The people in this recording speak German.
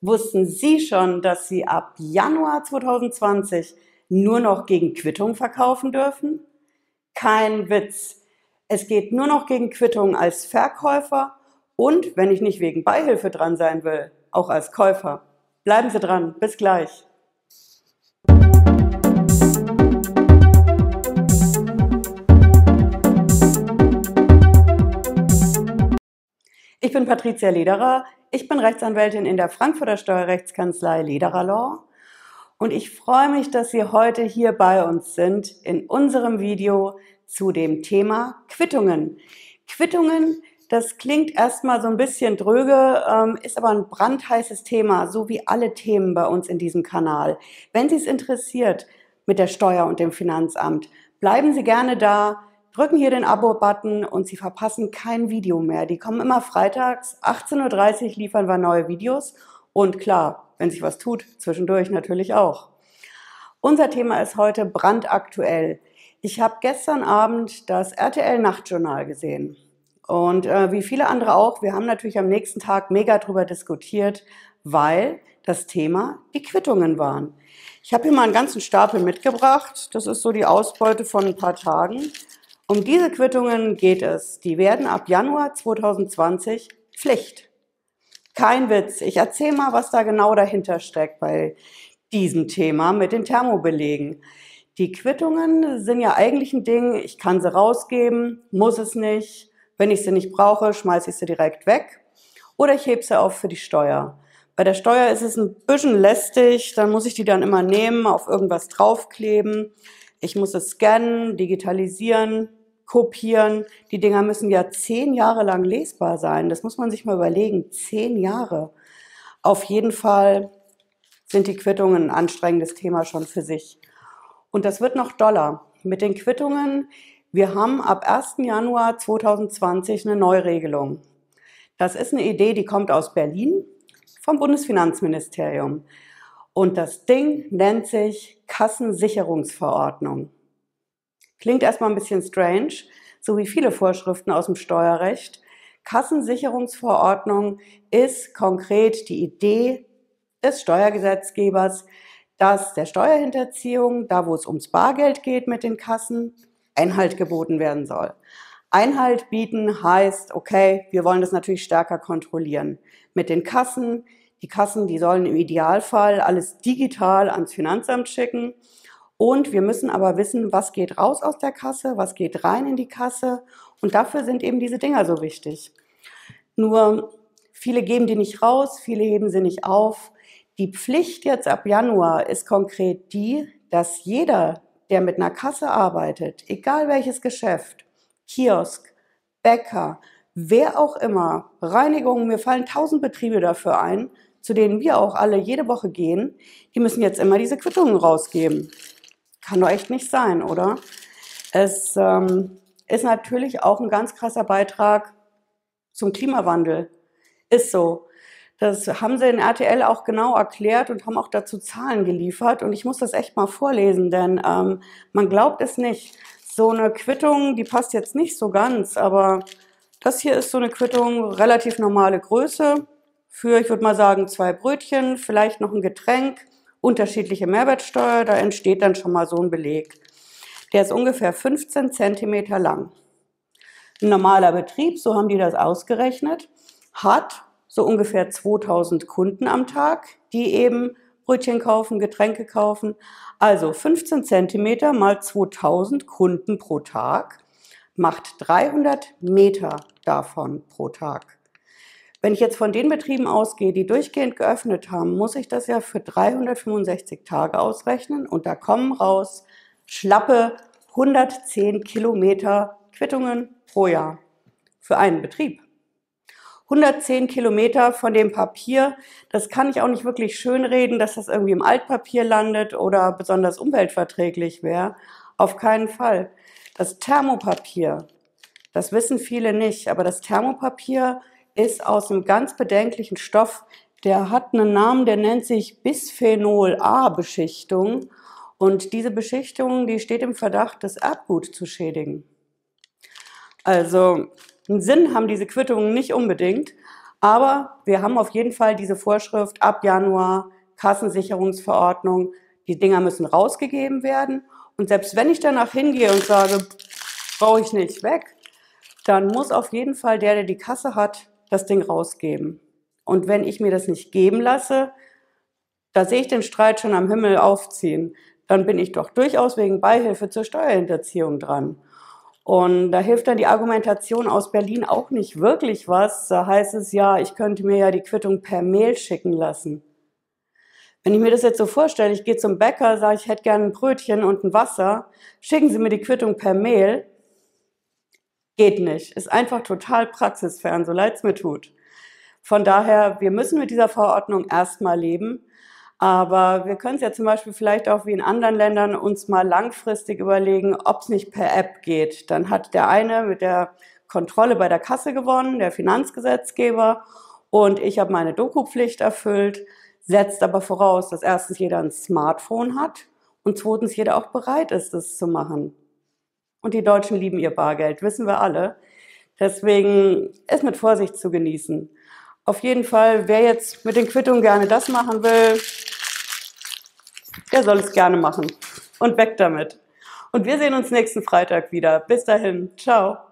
Wussten Sie schon, dass Sie ab Januar 2020 nur noch gegen Quittung verkaufen dürfen? Kein Witz. Es geht nur noch gegen Quittung als Verkäufer und, wenn ich nicht wegen Beihilfe dran sein will, auch als Käufer. Bleiben Sie dran. Bis gleich. Ich bin Patricia Lederer. Ich bin Rechtsanwältin in der Frankfurter Steuerrechtskanzlei Lederer Law. Und ich freue mich, dass Sie heute hier bei uns sind in unserem Video zu dem Thema Quittungen. Quittungen, das klingt erstmal so ein bisschen dröge, ähm, ist aber ein brandheißes Thema, so wie alle Themen bei uns in diesem Kanal. Wenn Sie es interessiert mit der Steuer und dem Finanzamt, bleiben Sie gerne da drücken hier den Abo-Button und Sie verpassen kein Video mehr. Die kommen immer freitags, 18.30 Uhr liefern wir neue Videos und klar, wenn sich was tut, zwischendurch natürlich auch. Unser Thema ist heute brandaktuell. Ich habe gestern Abend das RTL Nachtjournal gesehen. Und äh, wie viele andere auch, wir haben natürlich am nächsten Tag mega drüber diskutiert, weil das Thema die Quittungen waren. Ich habe hier mal einen ganzen Stapel mitgebracht. Das ist so die Ausbeute von ein paar Tagen. Um diese Quittungen geht es. Die werden ab Januar 2020 Pflicht. Kein Witz. Ich erzähle mal, was da genau dahinter steckt bei diesem Thema mit den Thermobelegen. Die Quittungen sind ja eigentlich ein Ding, ich kann sie rausgeben, muss es nicht. Wenn ich sie nicht brauche, schmeiße ich sie direkt weg. Oder ich hebe sie auf für die Steuer. Bei der Steuer ist es ein bisschen lästig, dann muss ich die dann immer nehmen, auf irgendwas draufkleben. Ich muss es scannen, digitalisieren, kopieren. Die Dinger müssen ja zehn Jahre lang lesbar sein. Das muss man sich mal überlegen. Zehn Jahre. Auf jeden Fall sind die Quittungen ein anstrengendes Thema schon für sich. Und das wird noch doller. Mit den Quittungen, wir haben ab 1. Januar 2020 eine Neuregelung. Das ist eine Idee, die kommt aus Berlin vom Bundesfinanzministerium. Und das Ding nennt sich Kassensicherungsverordnung. Klingt erstmal ein bisschen strange, so wie viele Vorschriften aus dem Steuerrecht. Kassensicherungsverordnung ist konkret die Idee des Steuergesetzgebers, dass der Steuerhinterziehung, da wo es ums Bargeld geht mit den Kassen, Einhalt geboten werden soll. Einhalt bieten heißt, okay, wir wollen das natürlich stärker kontrollieren. Mit den Kassen, die Kassen, die sollen im Idealfall alles digital ans Finanzamt schicken und wir müssen aber wissen, was geht raus aus der Kasse, was geht rein in die Kasse. Und dafür sind eben diese Dinger so wichtig. Nur viele geben die nicht raus, viele heben sie nicht auf. Die Pflicht jetzt ab Januar ist konkret die, dass jeder, der mit einer Kasse arbeitet, egal welches Geschäft, Kiosk, Bäcker, wer auch immer, Reinigung, mir fallen tausend Betriebe dafür ein, zu denen wir auch alle jede Woche gehen, die müssen jetzt immer diese Quittungen rausgeben. Kann doch echt nicht sein, oder? Es ähm, ist natürlich auch ein ganz krasser Beitrag zum Klimawandel. Ist so. Das haben sie in RTL auch genau erklärt und haben auch dazu Zahlen geliefert. Und ich muss das echt mal vorlesen, denn ähm, man glaubt es nicht. So eine Quittung, die passt jetzt nicht so ganz, aber das hier ist so eine Quittung, relativ normale Größe für, ich würde mal sagen, zwei Brötchen, vielleicht noch ein Getränk unterschiedliche Mehrwertsteuer, da entsteht dann schon mal so ein Beleg. Der ist ungefähr 15 Zentimeter lang. Ein normaler Betrieb, so haben die das ausgerechnet, hat so ungefähr 2000 Kunden am Tag, die eben Brötchen kaufen, Getränke kaufen. Also 15 Zentimeter mal 2000 Kunden pro Tag macht 300 Meter davon pro Tag. Wenn ich jetzt von den Betrieben ausgehe, die durchgehend geöffnet haben, muss ich das ja für 365 Tage ausrechnen und da kommen raus schlappe 110 Kilometer Quittungen pro Jahr für einen Betrieb. 110 Kilometer von dem Papier, das kann ich auch nicht wirklich schönreden, dass das irgendwie im Altpapier landet oder besonders umweltverträglich wäre. Auf keinen Fall. Das Thermopapier, das wissen viele nicht, aber das Thermopapier ist aus einem ganz bedenklichen Stoff. Der hat einen Namen, der nennt sich Bisphenol A-Beschichtung. Und diese Beschichtung, die steht im Verdacht, das Erbgut zu schädigen. Also einen Sinn haben diese Quittungen nicht unbedingt, Aber wir haben auf jeden Fall diese Vorschrift ab Januar, Kassensicherungsverordnung, die Dinger müssen rausgegeben werden. Und selbst wenn ich danach hingehe und sage, brauche ich nicht weg, dann muss auf jeden Fall der, der die Kasse hat, das Ding rausgeben. Und wenn ich mir das nicht geben lasse, da sehe ich den Streit schon am Himmel aufziehen. Dann bin ich doch durchaus wegen Beihilfe zur Steuerhinterziehung dran. Und da hilft dann die Argumentation aus Berlin auch nicht wirklich was. Da heißt es ja, ich könnte mir ja die Quittung per Mail schicken lassen. Wenn ich mir das jetzt so vorstelle, ich gehe zum Bäcker, sage, ich hätte gerne ein Brötchen und ein Wasser, schicken Sie mir die Quittung per Mail. Geht nicht. Ist einfach total praxisfern, so leid es mir tut. Von daher, wir müssen mit dieser Verordnung erstmal leben. Aber wir können es ja zum Beispiel vielleicht auch wie in anderen Ländern uns mal langfristig überlegen, ob es nicht per App geht. Dann hat der eine mit der Kontrolle bei der Kasse gewonnen, der Finanzgesetzgeber, und ich habe meine Doku-Pflicht erfüllt, setzt aber voraus, dass erstens jeder ein Smartphone hat und zweitens jeder auch bereit ist, das zu machen. Und die Deutschen lieben ihr Bargeld, wissen wir alle. Deswegen ist mit Vorsicht zu genießen. Auf jeden Fall, wer jetzt mit den Quittungen gerne das machen will, der soll es gerne machen. Und weg damit. Und wir sehen uns nächsten Freitag wieder. Bis dahin. Ciao.